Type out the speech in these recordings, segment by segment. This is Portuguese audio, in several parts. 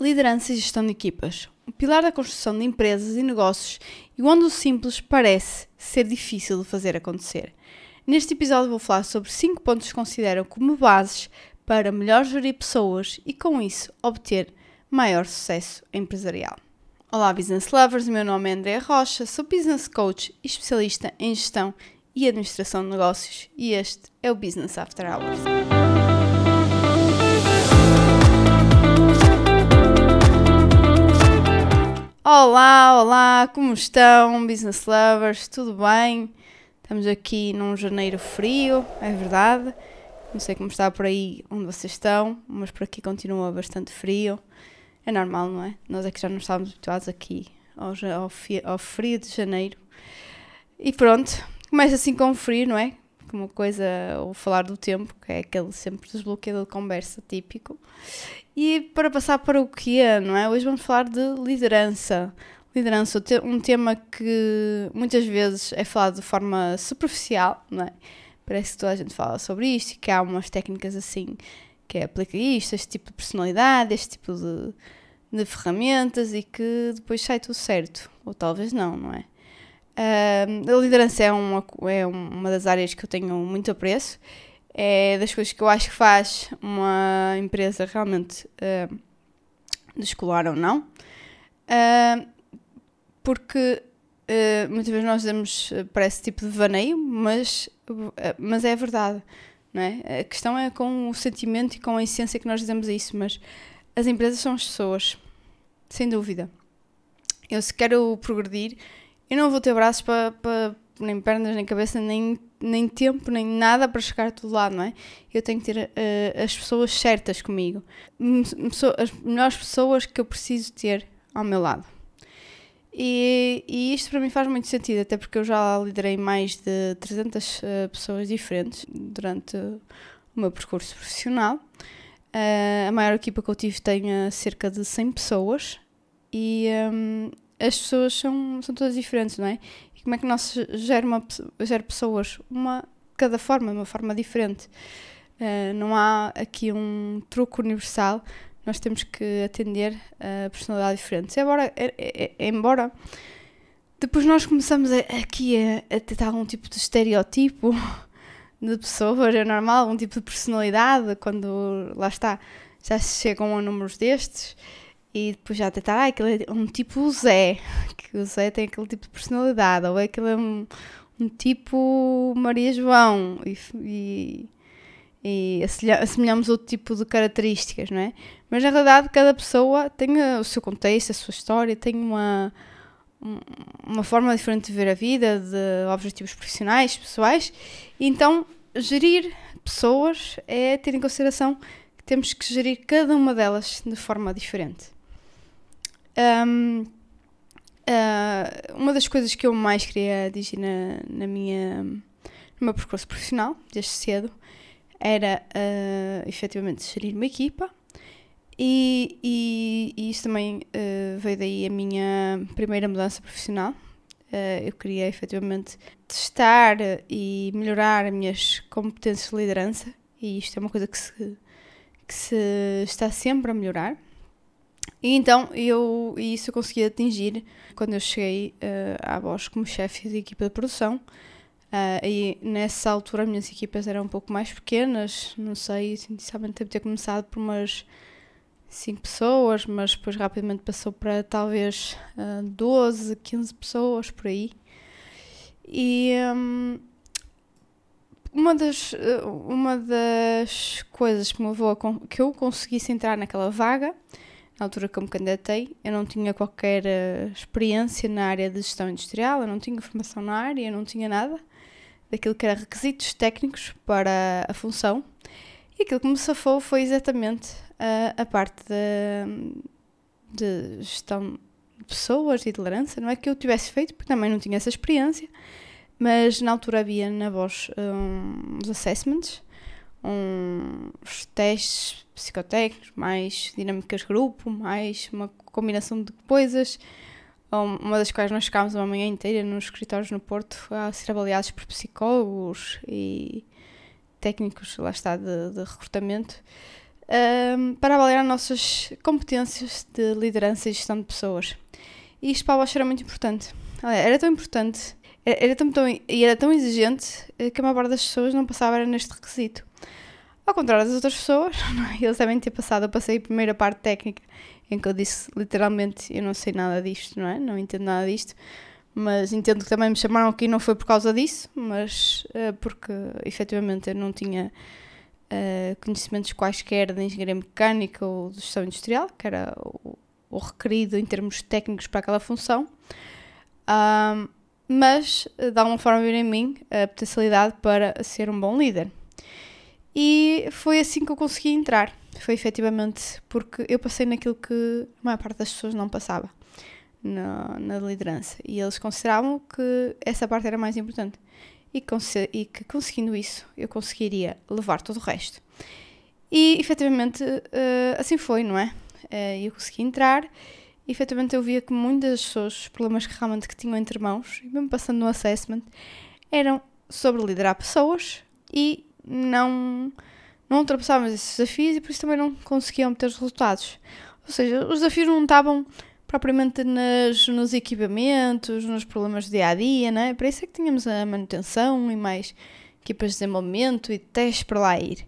Liderança e gestão de equipas. O pilar da construção de empresas e negócios e onde o simples parece ser difícil de fazer acontecer. Neste episódio vou falar sobre 5 pontos que considero como bases para melhor gerir pessoas e com isso obter maior sucesso empresarial. Olá business lovers, meu nome é André Rocha, sou business coach e especialista em gestão e administração de negócios e este é o Business After Hours. Olá, olá, como estão, business lovers? Tudo bem? Estamos aqui num janeiro frio, é verdade. Não sei como está por aí onde vocês estão, mas por aqui continua bastante frio. É normal, não é? Nós é que já não estávamos habituados aqui ao, ao, ao frio de janeiro. E pronto, começa assim com frio, não é? Uma coisa, ou falar do tempo, que é aquele sempre desbloqueado de conversa típico. E para passar para o que é, não é? Hoje vamos falar de liderança. Liderança, um tema que muitas vezes é falado de forma superficial, não é? Parece que toda a gente fala sobre isto e que há umas técnicas assim que aplica isto, este tipo de personalidade, este tipo de, de ferramentas e que depois sai tudo certo. Ou talvez não, não é? Uh, a liderança é uma, é uma das áreas que eu tenho muito apreço é das coisas que eu acho que faz uma empresa realmente uh, de escolar ou não. Uh, porque uh, muitas vezes nós damos para esse tipo de vaneio, mas, mas é verdade. Não é? A questão é com o sentimento e com a essência que nós dizemos isso, mas as empresas são as pessoas, sem dúvida. Eu se quero progredir, eu não vou ter braços para, para nem pernas, nem cabeça, nem nem tempo, nem nada para chegar a todo lado, não é? Eu tenho que ter uh, as pessoas certas comigo, as melhores pessoas que eu preciso ter ao meu lado. E, e isto para mim faz muito sentido, até porque eu já liderei mais de 300 uh, eh, pessoas diferentes durante o meu percurso profissional. Uh, a maior equipa que eu tive tem cerca de 100 pessoas e um, as pessoas são, são todas diferentes, não é? como é que nós gera, uma, gera pessoas? Uma, cada forma, uma forma diferente. Uh, não há aqui um truque universal, nós temos que atender a personalidade diferente. Embora, é, é, é, embora depois nós começamos a, aqui a, a tentar algum tipo de estereotipo de pessoas, é normal, algum tipo de personalidade, quando lá está, já se chegam a números destes e depois já tentar, ah, aquele é um tipo Zé, que o Zé tem aquele tipo de personalidade, ou é aquele é um, um tipo Maria João, e, e, e assemelhamos outro tipo de características, não é? Mas na realidade cada pessoa tem o seu contexto, a sua história, tem uma, uma forma diferente de ver a vida, de objetivos profissionais, pessoais, e então gerir pessoas é ter em consideração que temos que gerir cada uma delas de forma diferente. Um, uh, uma das coisas que eu mais queria atingir na, na minha, no meu percurso profissional, desde cedo, era uh, efetivamente gerir uma equipa. E, e, e isso também uh, veio daí a minha primeira mudança profissional. Uh, eu queria efetivamente testar e melhorar as minhas competências de liderança, e isto é uma coisa que se, que se está sempre a melhorar. E então eu isso eu consegui atingir quando eu cheguei uh, à Bosch como chefe de equipa de produção. Uh, e nessa altura as minhas equipas eram um pouco mais pequenas, não sei, sinceramente devo ter começado por umas 5 pessoas, mas depois rapidamente passou para talvez uh, 12, 15 pessoas por aí. E um, uma, das, uma das coisas que me levou a que eu conseguisse entrar naquela vaga na altura que eu me candidatei, eu não tinha qualquer uh, experiência na área de gestão industrial, eu não tinha formação na área, eu não tinha nada daquilo que era requisitos técnicos para a função. E aquilo que me safou foi exatamente uh, a parte de, de gestão de pessoas e de liderança. Não é que eu tivesse feito, porque também não tinha essa experiência, mas na altura havia na voz um, uns assessments uns testes psicotécnicos, mais dinâmicas grupo, mais uma combinação de coisas, uma das quais nós ficámos uma manhã inteira nos escritórios no Porto a ser avaliados por psicólogos e técnicos, lá está, de, de recrutamento. um, para avaliar nossas competências de liderança e gestão de pessoas. E isto para a Bosch era muito importante. Era tão importante era tão, tão, e era tão exigente eh, que a maior parte das pessoas não passava neste requisito. Ao contrário das outras pessoas, eles devem ter passado. Eu passei a primeira parte técnica, em que eu disse literalmente: Eu não sei nada disto, não é? Não entendo nada disto. Mas entendo que também me chamaram aqui, não foi por causa disso, mas uh, porque efetivamente eu não tinha uh, conhecimentos quaisquer de engenharia mecânica ou de gestão industrial, que era o, o requerido em termos técnicos para aquela função. Mas eh, de alguma forma viu em mim a potencialidade para ser um bom líder. E foi assim que eu consegui entrar. Foi efetivamente porque eu passei naquilo que a maior parte das pessoas não passava na, na liderança. E eles consideravam que essa parte era mais importante. E, e que conseguindo isso eu conseguiria levar todo o resto. E efetivamente uh, assim foi, não é? Uh, eu consegui entrar e efetivamente eu via que muitas pessoas, os problemas que realmente que tinham entre mãos, mesmo passando no assessment, eram sobre liderar pessoas e não, não ultrapassavam esses desafios e por isso também não conseguiam ter resultados. Ou seja, os desafios não estavam propriamente nas, nos equipamentos, nos problemas do dia a dia, né? Para isso é que tínhamos a manutenção e mais equipas de desenvolvimento e testes para lá ir.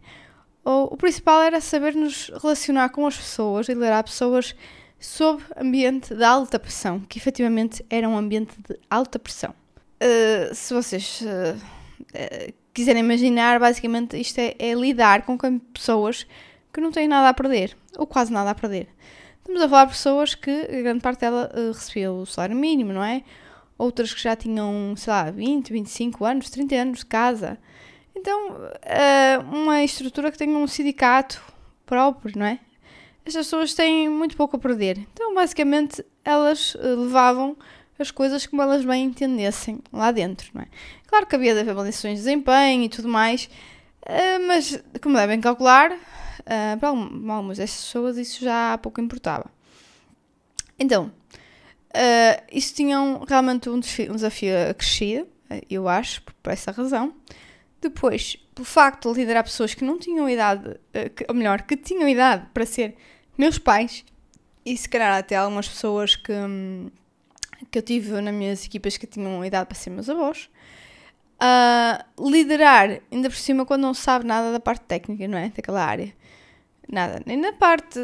O, o principal era saber nos relacionar com as pessoas e liderar pessoas sob ambiente de alta pressão, que efetivamente era um ambiente de alta pressão. Uh, se vocês uh, quiserem imaginar, basicamente isto é, é, lidar com pessoas que não têm nada a perder, ou quase nada a perder. Estamos a falar de pessoas que, grande parte dela, recebia o salário mínimo, não é? Outras que já tinham, sei lá, 20, 25 anos, 30 anos de casa. Então, uma estrutura que tenha um sindicato próprio, não é? estas pessoas têm muito pouco a perder. Então, basicamente, elas uh, levavam as coisas como elas bem entendessem lá dentro, não é? Claro que havia de haver avaliações de desempenho e tudo mais, uh, mas, como devem calcular, uh, para algumas destas pessoas isso já pouco importava. Então, isso tinha realmente um desafio, um desafio acrescido, eu acho, por essa razão. Depois, pelo facto de liderar pessoas que não tinham idade, ou melhor, que tinham idade para ser meus pais e se calhar até algumas pessoas que, que eu tive nas minhas equipas que tinham idade para ser meus avós, uh, liderar, ainda por cima, quando não sabe nada da parte técnica, não é? Daquela área. Nada, nem na parte,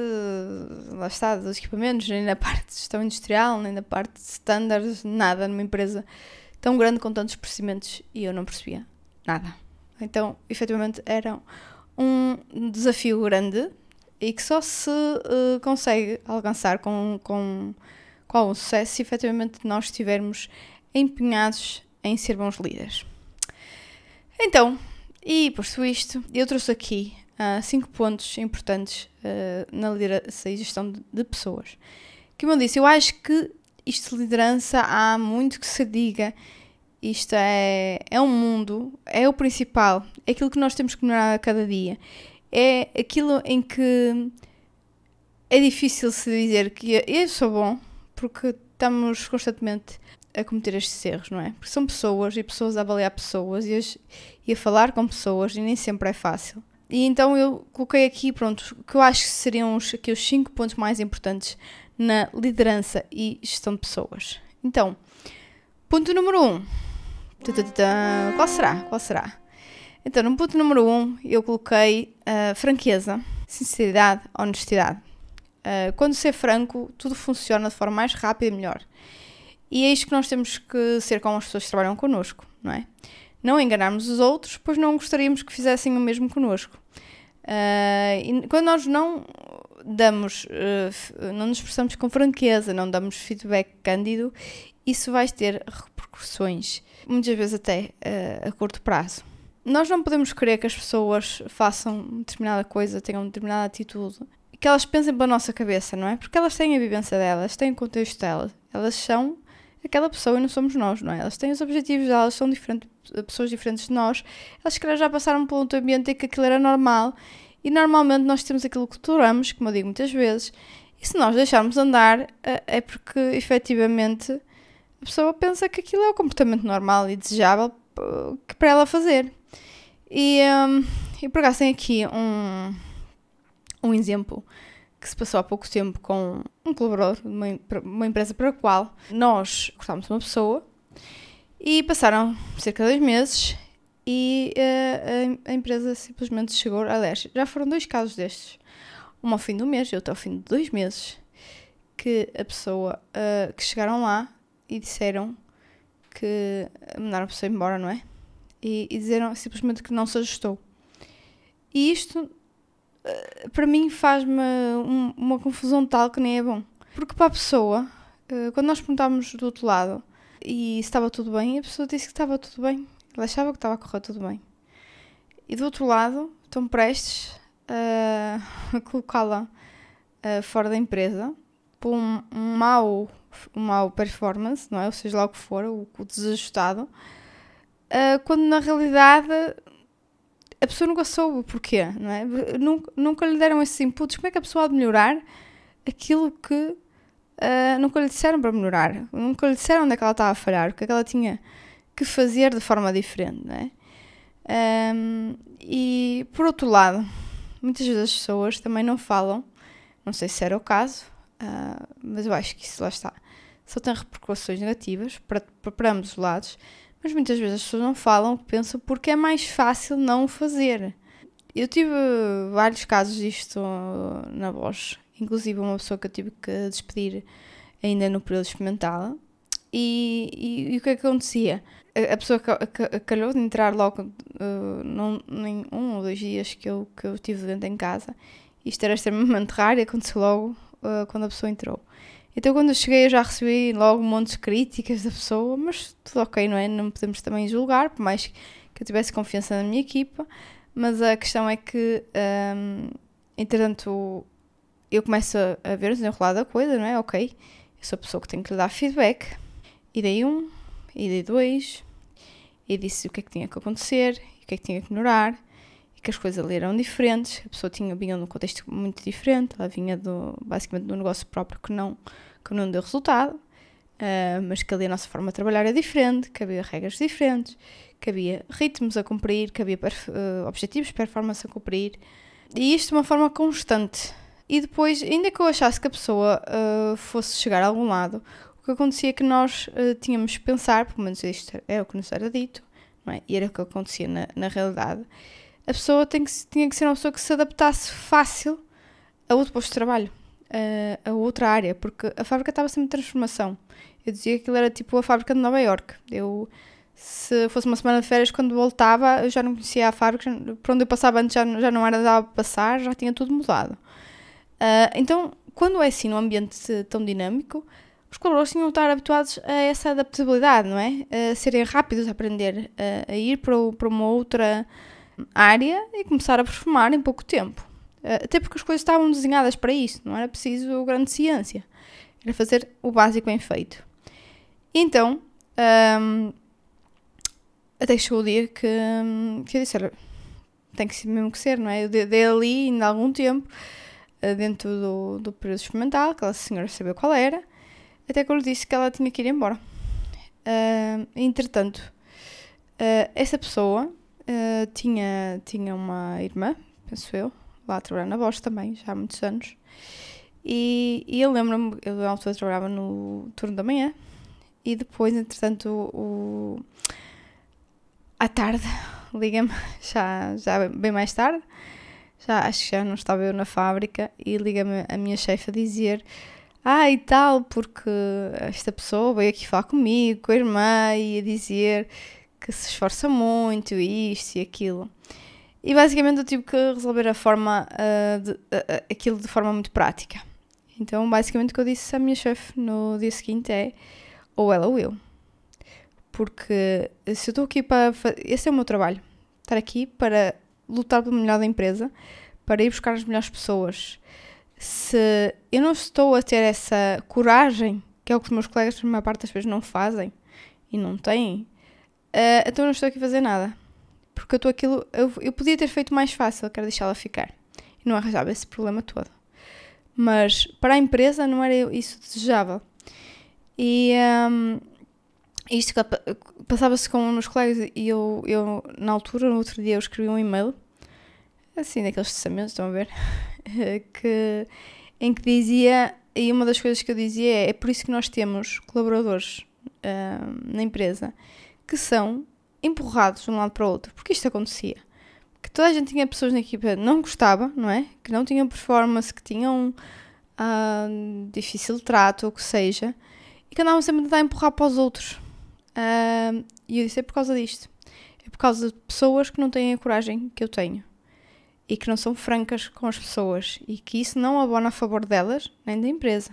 lá está, dos equipamentos, nem na parte de gestão industrial, nem na parte de standards, nada numa empresa tão grande com tantos procedimentos e eu não percebia nada. Então, efetivamente, era um desafio grande e que só se uh, consegue alcançar com, com, com algum sucesso se efetivamente nós estivermos empenhados em ser bons líderes. Então, e posto isto, eu trouxe aqui uh, cinco pontos importantes uh, na liderança e gestão de, de pessoas. Como eu disse, eu acho que isto de liderança há muito que se diga. Isto é, é um mundo, é o principal, é aquilo que nós temos que melhorar a cada dia é aquilo em que é difícil se dizer que eu sou bom, porque estamos constantemente a cometer estes erros, não é? Porque são pessoas e pessoas a avaliar pessoas e, as, e a falar com pessoas e nem sempre é fácil. E então eu coloquei aqui, pronto, que eu acho que seriam os, aqui os 5 pontos mais importantes na liderança e gestão de pessoas. Então, ponto número 1. Um. Qual será? Qual será? Então, no ponto número 1, um, eu coloquei uh, franqueza, sinceridade, honestidade. Uh, quando ser franco, tudo funciona de forma mais rápida e melhor. E é isto que nós temos que ser com as pessoas que trabalham connosco, não é? Não enganarmos os outros, pois não gostaríamos que fizessem o mesmo connosco. Uh, e quando nós não damos, uh, não nos expressamos com franqueza, não damos feedback cândido, isso vai ter repercussões, muitas vezes até uh, a curto prazo nós não podemos querer que as pessoas façam determinada coisa, tenham determinada atitude, que elas pensem pela nossa cabeça, não é? Porque elas têm a vivência delas, têm o contexto delas, elas são aquela pessoa e não somos nós, não é? Elas têm os objetivos delas, são pessoas diferentes de nós, elas se já passaram por um ambiente em que aquilo era normal e normalmente nós temos aquilo que toleramos, como eu digo muitas vezes, e se nós deixarmos andar é, é porque efetivamente a pessoa pensa que aquilo é o comportamento normal e desejável para ela fazer. E, um, e por acaso tem aqui um, um exemplo que se passou há pouco tempo com um colaborador de uma, uma empresa para a qual nós cortámos uma pessoa e passaram cerca de dois meses e uh, a, a, empresa simplesmente chegou. Aliás, já foram dois casos destes. Um ao fim do mês e outro ao fim de dois meses. Que a pessoa uh, que chegaram lá e disseram que mandaram a pessoa embora, não é? E, e disseram simplesmente que não se ajustou. E isto eh, para mim faz-me um, uma confusão tal que nem é bom. Porque para a pessoa, uh, quando nós perguntámos do outro lado e se estava tudo bem, a pessoa disse que estava tudo bem. Ela achava que estava a correr tudo bem. E do outro lado, estão prestes a colocá-la uh, fora da empresa por um, um mau, um mau performance, não é? Ou seja, lá o que for, o, o desajustado, quando na realidade a pessoa nunca soube o porquê, não é? Nunca, nunca lhe deram esses inputs. Como é que a pessoa há de melhorar aquilo que uh, nunca lhe disseram para melhorar? Nunca lhe disseram onde é que ela estava a falhar, o que é que ela tinha que fazer de forma diferente, não é? Um, e por outro lado, muitas vezes as pessoas também não falam, não sei se era o caso, uh, mas eu acho que isso lá está, só tem repercussões negativas para, para ambos os lados mas muitas vezes as pessoas não falam, pensam porque é mais fácil não fazer. Eu tive vários casos disto na voz, inclusive uma pessoa que eu tive que despedir ainda no período experimental. E, e, e o que é que acontecia? A, a pessoa calhou de entrar logo uh, num, em um ou dois dias que eu, que eu tive dentro em casa. Isto era extremamente raro e aconteceu logo uh, quando a pessoa entrou. Então quando eu cheguei eu já recebi logo um monte de críticas da pessoa, mas tudo ok, não é? Não podemos também julgar, por mais que eu tivesse confiança na minha equipa, mas a questão é que, um, entretanto, eu começo a ver o desenrolar da coisa, não é? Ok, eu sou a pessoa que tem que lhe dar feedback, e dei um, e dei dois, e disse o que é que tinha que acontecer, o que é que tinha que melhorar, e que as coisas ali eram diferentes, a pessoa tinha, vinha num contexto muito diferente, ela vinha do, basicamente do negócio próprio que não que não deu resultado, uh, mas que ali a nossa forma de trabalhar é diferente, que havia regras diferentes, que havia ritmos a cumprir, que havia uh, objetivos, performance a cumprir, e isto de uma forma constante. E depois, ainda que eu achasse que a pessoa uh, fosse chegar a algum lado, o que acontecia é que nós tínhamos que pensar, pelo menos isto é o que nos era dito, é? e era o que acontecia na, na realidade, a pessoa tem que, tinha que ser uma pessoa que se adaptasse fácil a outro posto de trabalho a, a outra área, porque a fábrica estava sempre em transformação. Eu dizia que aquilo era tipo a fábrica de Nova York. Eu, se fosse uma semana de férias, quando voltava, eu já não conhecia a fábrica, por onde eu passava antes já, já não era para passar, já tinha tudo mudado. Uh, então, quando é assim, num ambiente tão dinâmico, os colaboradores tinham de estar habituados a essa adaptabilidade, não é? A serem rápidos a aprender a, a ir para, para uma outra área e começar a performar em pouco tempo. Eh, até porque as coisas estavam desenhadas para isso, não era preciso grande ciência. Era fazer o básico bem feito. Então, um, até que chegou o dia que, que eu disse: olha, tem que ser mesmo que ser, não é? Eu dei ali ainda algum tempo, eh, dentro do, do período experimental, aquela senhora sabia qual era, até que eu lhe disse que ela tinha que ir embora. Uh, entretanto, uh, essa pessoa uh, tinha, tinha uma irmã, penso eu, lá a trabalhar na Bosch também, já há muitos anos. E, e eu lembro-me, eu na altura trabalhava no turno da manhã e depois, entretanto, o, à tarde, liga-me, já, já bem mais tarde, já acho que já não estava eu na fábrica e liga-me a minha chefe a dizer ah, e tal, porque esta pessoa veio aqui falar comigo, com a irmã, e a dizer que se esforça muito, isto e aquilo. E basicamente eu tive que resolver a forma, uh, de, uh, aquilo de forma muito prática. Então, basicamente, o que eu disse à minha chefe no dia seguinte é: ou ela ou eu. Porque se eu estou aqui para. Esse é o meu trabalho. Estar aqui para lutar pelo melhor da empresa, para ir buscar as melhores pessoas. Se eu não estou a ter essa coragem, que é o que os meus colegas, a maior parte das vezes, não fazem e não têm, uh, então não estou aqui a fazer nada porque eu estou aquilo. Eu, eu podia ter feito mais fácil, quero deixá-la ficar. E não arranjava esse problema todo. Mas para a empresa não era isso desejável. E um, isto passava-se com meus colegas e eu, eu, na altura, no outro dia, eu escrevi um e-mail, assim, daqueles testamentos, estão a ver? que, em que dizia, e uma das coisas que eu dizia é, é por isso que nós temos colaboradores uh, na empresa que são empurrados de um lado para o outro, porque isto acontecia. Que toda a gente tinha pessoas na equipa que não gostava, não é? Que não tinham performance, que tinham uh, difícil trato, ou o que seja, e que andavam sempre a tentar empurrar para os outros. Uh, e eu disse: é por causa disto. É por causa de pessoas que não têm a coragem que eu tenho e que não são francas com as pessoas e que isso não abona a favor delas nem da empresa.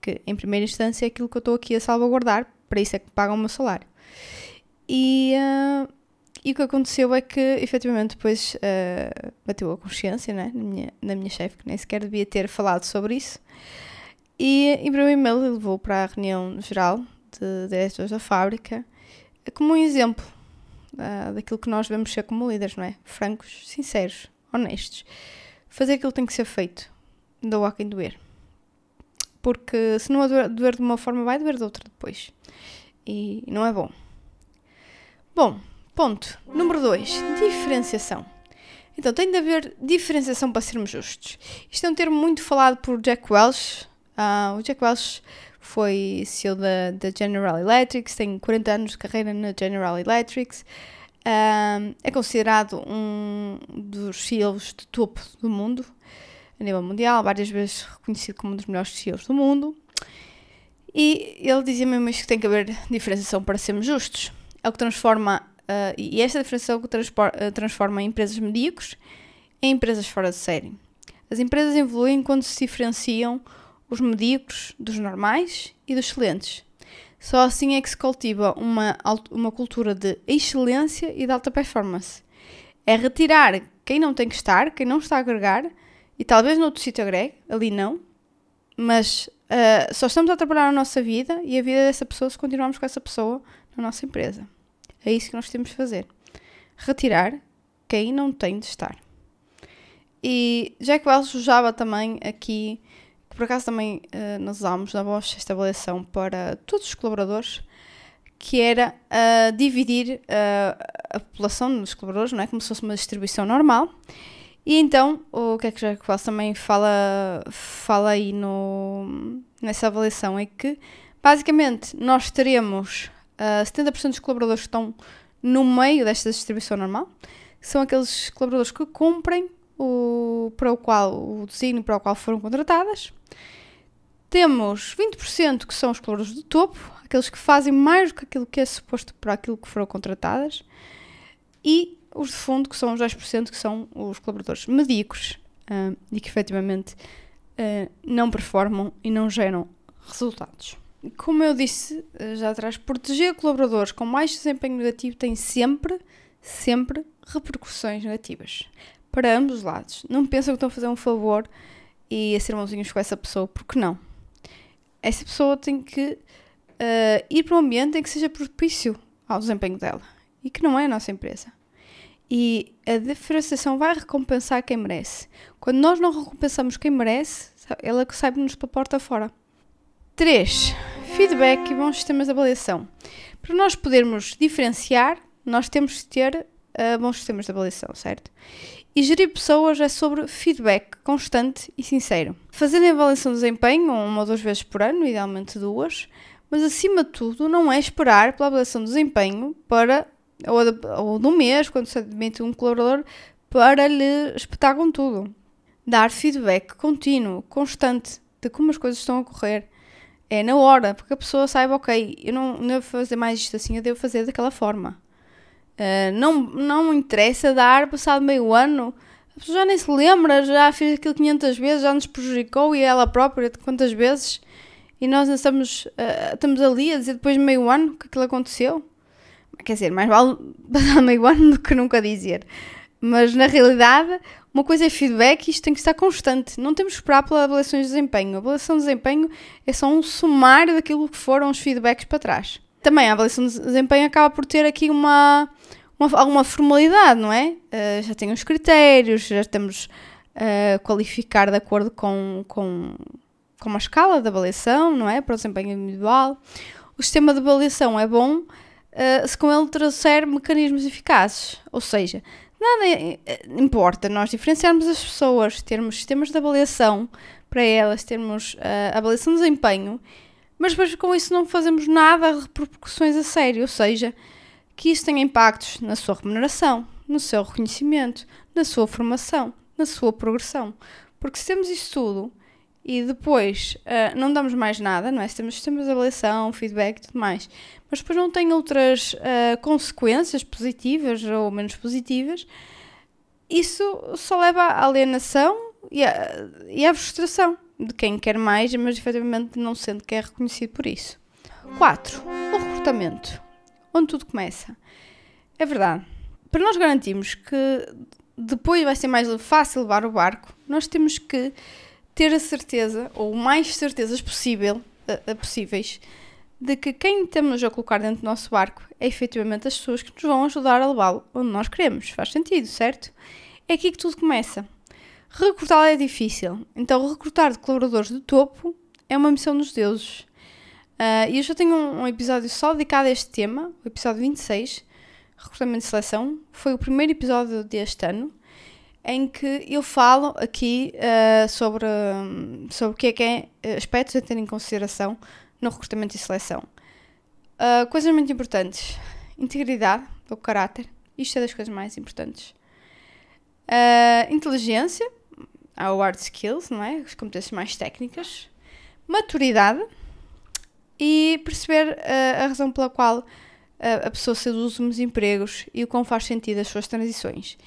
Que em primeira instância é aquilo que eu estou aqui a salvaguardar, para isso é que pagam o meu salário. E, uh, e o que aconteceu é que efetivamente depois uh, bateu a consciência né, na minha, na minha chefe, que nem sequer devia ter falado sobre isso. E enviou um e-mail e levou para a reunião geral de diretores da fábrica como um exemplo uh, daquilo que nós devemos ser como líderes, não é? Francos, sinceros, honestos. Fazer aquilo que tem que ser feito. Doa quem doer. Porque se não doer de uma forma, vai doer de outra depois. E não é bom. Bom, ponto. Número 2. Diferenciação. Então, tem de haver diferenciação para sermos justos. Isto é um termo muito falado por Jack Welch. Uh, o Jack Welch foi CEO da, da General Electric, tem 40 anos de carreira na General Electric. Um, é considerado um dos CEOs de topo do mundo, a nível mundial, várias vezes reconhecido como um dos melhores CEOs do mundo. E ele dizia mesmo isto que tem que haver diferenciação para sermos justos. É o que transforma, uh, e esta diferenciação é o que uh, transforma empresas medíocres em empresas fora de série. As empresas evoluem quando se diferenciam os medíocres dos normais e dos excelentes. Só assim é que se cultiva uma, uma cultura de excelência e de alta performance. É retirar quem não tem que estar, quem não está a agregar, e talvez no outro sítio agregue, ali não, mas uh, só estamos a trabalhar a nossa vida e a vida dessa pessoa se continuarmos com essa pessoa na nossa empresa. É isso que nós temos de fazer. Retirar quem não tem de estar. E Jack Welch usava também aqui por acaso também uh, nós usámos na Bosch esta avaliação para todos os colaboradores, que era uh, dividir uh, a população dos colaboradores, não é? Como se fosse uma distribuição normal. E então, o que é que já quase também fala, fala aí no, nessa avaliação é que, basicamente, nós teremos uh, 70% dos colaboradores que estão no meio desta distribuição normal, são aqueles colaboradores que cumprem o, para o qual, o designo para o qual foram contratadas. Temos 20% que são os colaboradores do topo, aqueles que fazem mais do que aquilo que é suposto para aquilo que foram contratadas. E os de fundo, que são os 10%, que são os colaboradores medíocres uh, e que efetivamente uh, não performam e não geram resultados. Como eu disse uh, já atrás, proteger colaboradores com mais desempenho negativo tem sempre, sempre repercussões negativas para ambos os lados. Não pensam que estão a fazer um favor e a ser mãozinhos com essa pessoa, porque não. Essa pessoa tem que uh, ir para um ambiente em que seja propício ao desempenho dela e que não é a nossa empresa. E a diferenciação vai recompensar quem merece. Quando nós não recompensamos quem merece, ela sai-nos para a porta fora. 3. Feedback e bons sistemas de avaliação. Para nós podermos diferenciar, nós temos de ter uh, bons sistemas de avaliação, certo? E gerir pessoas é sobre feedback constante e sincero. Fazer a avaliação de desempenho uma ou duas vezes por ano, idealmente duas, mas acima de tudo não é esperar pela avaliação de desempenho para, ou, ou do mês, quando se admite um colaborador, para lhe espetar com tudo. Dar feedback contínuo, constante, de como as coisas estão a correr. É na hora, porque a pessoa saiba, ok, eu não, não devo fazer mais isto assim, eu devo fazer daquela forma. Uh, não, não interessa dar, passado meio ano, a pessoa já nem se lembra, já fez aquilo 500 vezes, já nos prejudicou e ela própria quantas vezes, e nós estamos, uh, estamos ali a dizer depois de meio ano que aquilo aconteceu. Quer dizer, mais vale passar meio ano do que nunca dizer. Mas na realidade, uma coisa é feedback e isto tem que estar constante. Não temos que esperar pela avaliação de desempenho. A avaliação de desempenho é só um sumário daquilo que foram os feedbacks para trás também a avaliação de desempenho acaba por ter aqui uma, uma alguma formalidade, não é? Uh, já tem os critérios, já estamos a uh, qualificar de acordo com, com, com uma escala de avaliação, não é? Para o desempenho individual. O sistema de avaliação é bom uh, se com ele trouxer mecanismos eficazes, ou seja, nada eh, importa nós diferenciarmos as pessoas, termos sistemas de avaliação para elas, termos uh, avaliação de desempenho, mas depois com isso não fazemos nada de repercussões a sério, ou seja, que isso tenha impactos na sua remuneração, no seu reconhecimento, na sua formação, na sua progressão. Porque se temos isso tudo e depois uh, não damos mais nada, não é? Se temos sistemas de avaliação, feedback e tudo mais, mas depois não tem outras uh, consequências positivas ou menos positivas, isso só leva à alienação e à, e à frustração de quem quer mais, mas efetivamente não sente que é reconhecido por isso. 4. O recrutamento, onde tudo começa. É verdade. Para nós garantirmos que depois vai ser mais fácil levar o barco, nós temos que ter a certeza, ou mais certezas possível, possíveis, de que quem temos a colocar dentro do nosso barco é efetivamente as pessoas que nos vão ajudar a levá-lo onde nós queremos. Faz sentido, certo? É aqui que tudo começa. Recrutá-lo é difícil, então recrutar de colaboradores de topo é uma missão dos deuses. Uh, e eu já tenho um, um, episódio só dedicado a este tema, o episódio 26, recrutamento e seleção. Foi o primeiro episódio deste ano em que eu falo aqui uh, sobre, sobre o que é que é aspectos a ter em consideração no recrutamento e seleção. Uh, coisas muito importantes. Integridade, o caráter. Isto é das coisas mais importantes. Uh, inteligência, há o hard skills, não é? As competências mais técnicas. Maturidade e perceber a razão pela qual a pessoa se dos últimos empregos e o quão faz sentido as suas transições.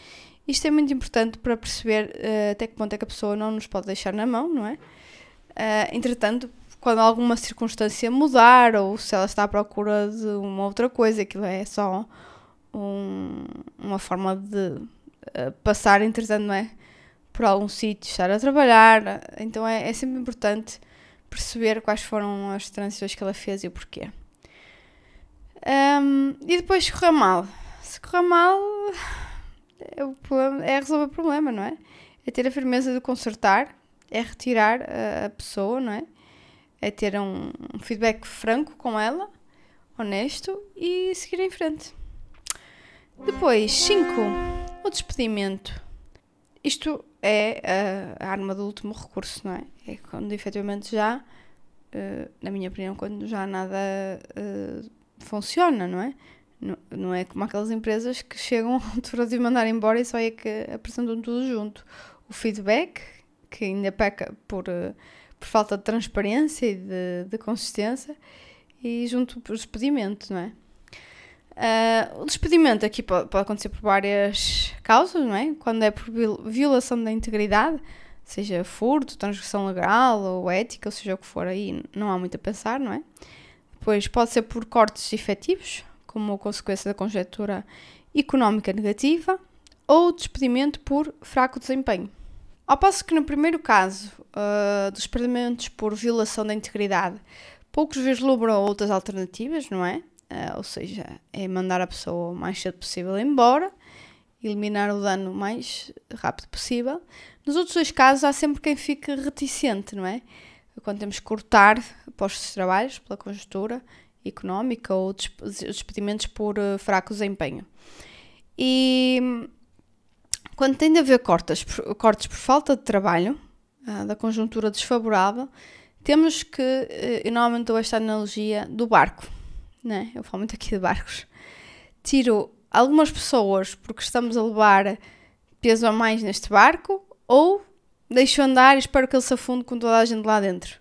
Isto é muito importante para perceber uh, até que ponto é que a pessoa não nos pode deixar na mão, não é? Uh, entretanto, quando alguma circunstância mudar ou se ela está à procura de uma outra coisa, aquilo é só um, uma forma de uh, passar, entretanto, não é? Por algum sítio, estar a trabalhar. Então é, é sempre importante perceber quais foram as transições que ela fez e o porquê. Um, e depois correr mal. Se correr mal o problema, é resolver o problema, não é? É ter a firmeza de consertar, é retirar a, a pessoa, não é? É ter um, um feedback franco com ela, honesto e seguir em frente. Depois, 5. O despedimento. Isto é a, arma do último recurso, não é? É quando efetivamente já, uh, na minha opinião, quando já nada uh, funciona, não é? Não, é como aquelas empresas que chegam à altura de mandar embora e só é que apresentam tudo junto. O feedback, que ainda peca por, eh, por falta de transparência e de, de consistência, e junto o despedimento, não é? Uh, o despedimento aqui pode, pode, acontecer por várias causas, não é? Quando é por violação da integridade, seja furto, transgressão legal ou ética, ou seja o que for, aí não há muito a pensar, não é? Depois pode ser por cortes efetivos, como consequência da conjectura económica negativa, ou despedimento por fraco desempenho. Ao passo que no primeiro caso uh, dos despedimentos por violação da integridade, poucos vislumbram outras alternativas, não é? Uh, ou seja, é mandar a pessoa o mais cedo possível embora, eliminar o dano o mais rápido possível. Nos outros dois casos, há sempre quem fique reticente, não é? Quando temos que cortar postos de trabalho pela conjuntura económica ou despedimentos por uh, fraco desempenho. E quando tem de haver cortes, cortes por falta de trabalho, uh, da conjuntura desfavorável, temos que, uh, eu normalmente dou esta analogia do barco, né? eu falo muito aqui de barcos, tiro algumas pessoas porque estamos a levar peso a mais neste barco ou deixo andar e espero que ele se afunde com toda a gente lá dentro.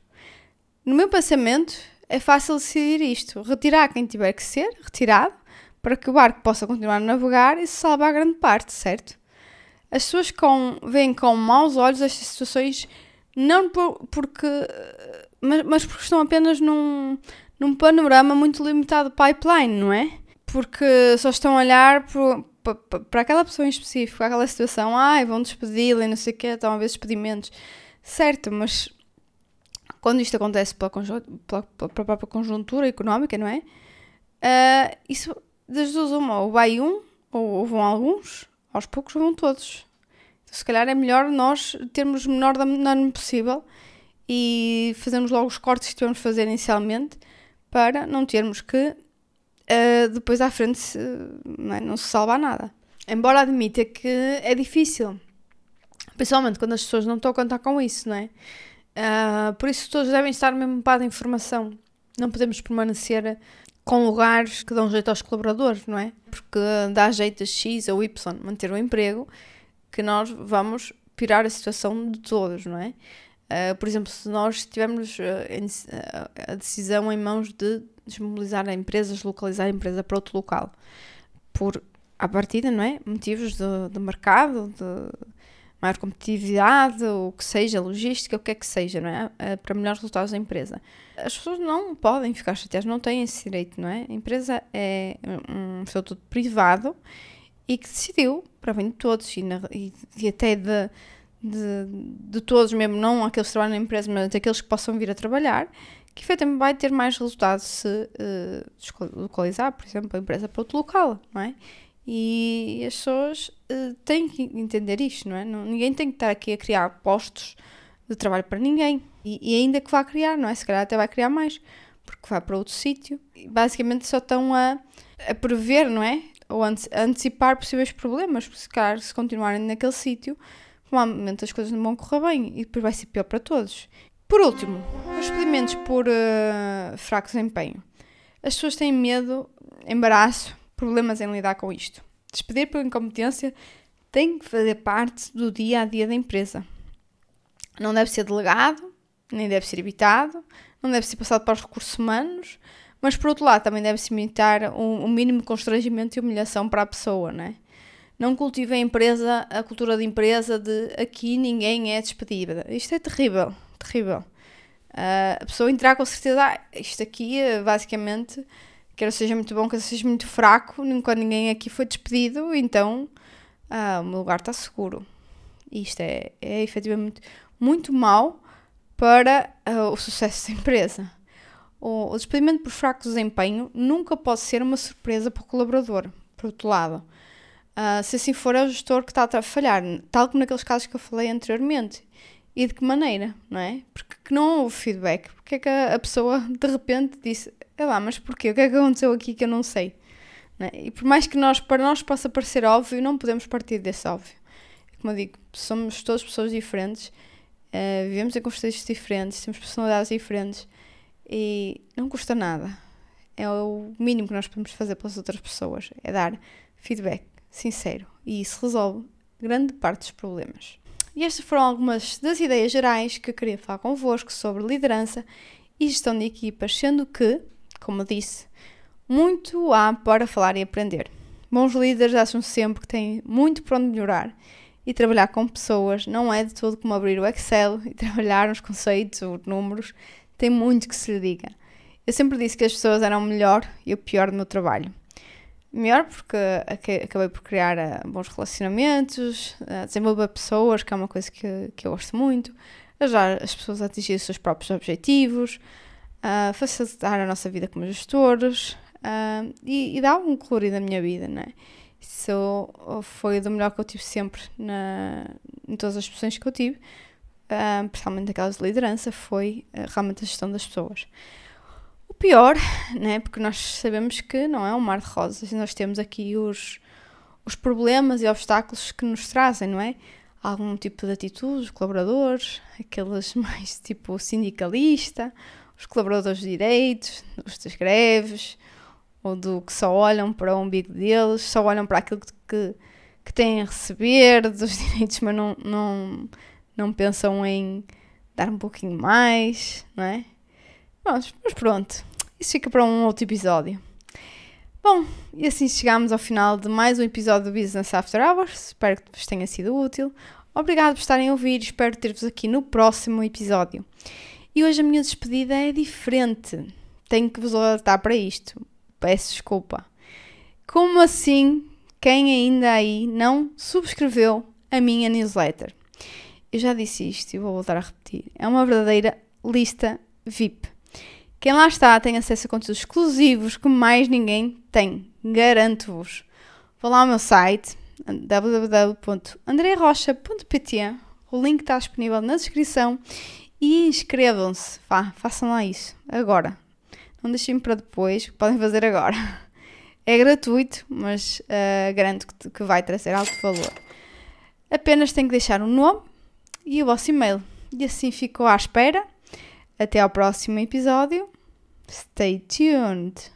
No meu pensamento, é fácil decidir isto. Retirar quem tiver que ser retirado para que o barco possa continuar a navegar e se salvar grande parte, certo? As pessoas com, veem com maus olhos estas situações não por, porque mas, mas porque estão apenas num, num panorama muito limitado de pipeline, não é? Porque só estão a olhar para aquela pessoa em específico, aquela situação, ai, vão despedi-la e não sei o quê, estão a ver despedimentos. Certo, mas quando isto acontece pela, pela, pela própria conjuntura económica, não é? Uh, isso, das duas uma, ou vai um, ou, vão alguns, aos poucos vão todos. Então, se calhar é melhor nós termos o menor dano possível e fazermos logo os cortes que tivemos de fazer inicialmente para não termos que uh, depois à frente se, não, é? não se salvar nada. Embora admita que é difícil, principalmente quando as pessoas não estão a contar com isso, não é? Uh, por isso todos devem estar mesmo para a informação. Não podemos permanecer com lugares que dão jeito aos colaboradores, não é? Porque dá jeito a X ou Y manter o emprego, que nós vamos pirar a situação de todos, não é? Uh, por exemplo, se nós tivermos uh, a decisão em mãos de desmobilizar a empresa, deslocalizar a empresa para outro local, por à partida, não é? Motivos de, de mercado, de maior competitividade, o que seja, logística, o que é que seja, não é? Uh, para melhores resultados da empresa. As pessoas não podem ficar chateadas, não têm esse direito, não é? A empresa é um estatuto privado e que decidiu, para bem de todos e, na, e, e até de, de, de, todos mesmo, não aqueles que trabalham na empresa, mas aqueles que possam vir a trabalhar, que efetivamente vai ter mais resultado se uh, localizar, por exemplo, a empresa para outro local, não é? E as pessoas uh, têm que entender isto, não é? Não, ninguém tem que estar aqui a criar postos de trabalho para ninguém. E, e, ainda que vá criar, não é? Se calhar até vai criar mais, porque vai para outro sítio. Basicamente só estão a, a prever, não é? Ou a antecipar possíveis problemas, porque se calhar se continuarem naquele sítio, provavelmente as coisas não vão correr bem e depois vai ser pior para todos. Por último, os pedimentos por uh, fraco desempenho. As pessoas têm medo, embaraço, problemas em lidar com isto. Despedir por incompetência tem que fazer parte do dia a dia da empresa. Não deve ser delegado, nem deve ser evitado, não deve ser passado para os recursos humanos, mas por outro lado também deve-se imitar um, um, mínimo de constrangimento e humilhação para a pessoa, não é? Cultive a empresa, a cultura de empresa de aqui ninguém é despedida. Isto é terrível, terrível. Uh, a pessoa entrar com certeza, ah, isto aqui basicamente quer seja muito bom, quer seja muito fraco, nunca ninguém aqui foi despedido, então ah, o meu lugar está seguro. Isto é, é efetivamente muito mau para uh, o sucesso da empresa. O, o, despedimento por fraco desempenho nunca pode ser uma surpresa para o colaborador, por outro lado. Uh, se assim for, é o gestor que está a falhar, tal como naqueles casos que eu falei anteriormente. E de que maneira, não é? Porque não houve feedback. Porque é que a, a pessoa de repente disse: é lá, mas porquê? O que é que aconteceu aqui que eu não sei? Não é? E por mais que nós, para nós possa parecer óbvio, não podemos partir desse óbvio. Como eu digo, somos todas pessoas diferentes, uh, vivemos em contextos diferentes, temos personalidades diferentes e não custa nada. É o mínimo que nós podemos fazer pelas outras pessoas, é dar feedback sincero e isso resolve grande parte dos problemas. E estas foram algumas das ideias gerais que eu queria falar convosco sobre liderança e gestão de equipas, sendo que como disse, muito há para falar e aprender. Bons líderes acham sempre que têm muito para onde melhorar e trabalhar com pessoas não é de todo como abrir o Excel e trabalhar nos conceitos ou números, tem muito que se lhe diga. Eu sempre disse que as pessoas eram o melhor e o pior do meu trabalho. Melhor porque acabei por criar eh, bons relacionamentos, eh, desenvolver pessoas, que é uma coisa que, que eu gosto muito, ajudar as pessoas a atingir os seus próprios objetivos, facilitar a nossa vida como gestores uh, e, e dar um colorido na minha vida, não é? Isso foi do melhor que eu tive sempre na, em todas as posições que eu tive, principalmente aquelas de liderança, foi realmente a gestão das pessoas. Pior, né, porque nós sabemos que não é um mar de rosas, nós temos aqui os, os problemas e obstáculos que nos trazem, não é? Algum tipo de atitude dos colaboradores, aqueles mais tipo sindicalista, os colaboradores de direitos, os das greves, ou do que só olham para o umbigo deles, só olham para aquilo que, que têm a receber dos direitos, mas não, não, não pensam em dar um pouquinho mais, não é? Mas, mas pronto, isso fica para um outro episódio. Bom, e assim chegamos ao final de mais um episódio do Business After Hours. Espero que vos tenha sido útil. Obrigado por estarem a ouvir. Espero ter-vos aqui no próximo episódio. E hoje a minha despedida é diferente. Tenho que vos alertar para isto. Peço desculpa. Como assim quem ainda aí não subscreveu a minha newsletter? Eu já disse isto e vou voltar a repetir. É uma verdadeira lista VIP. Quem lá está tem acesso a conteúdos exclusivos que mais ninguém tem. Garanto-vos. Vou lá ao meu site www.andrearrocha.pt O link está disponível na descrição e inscrevam-se, façam lá isso, agora. Não deixem para depois, podem fazer agora. É gratuito, mas uh, garanto que, que vai trazer alto valor. Apenas tem que deixar o um nome e o vosso e-mail. E assim ficou à espera. Até ao próximo episódio. Stay tuned!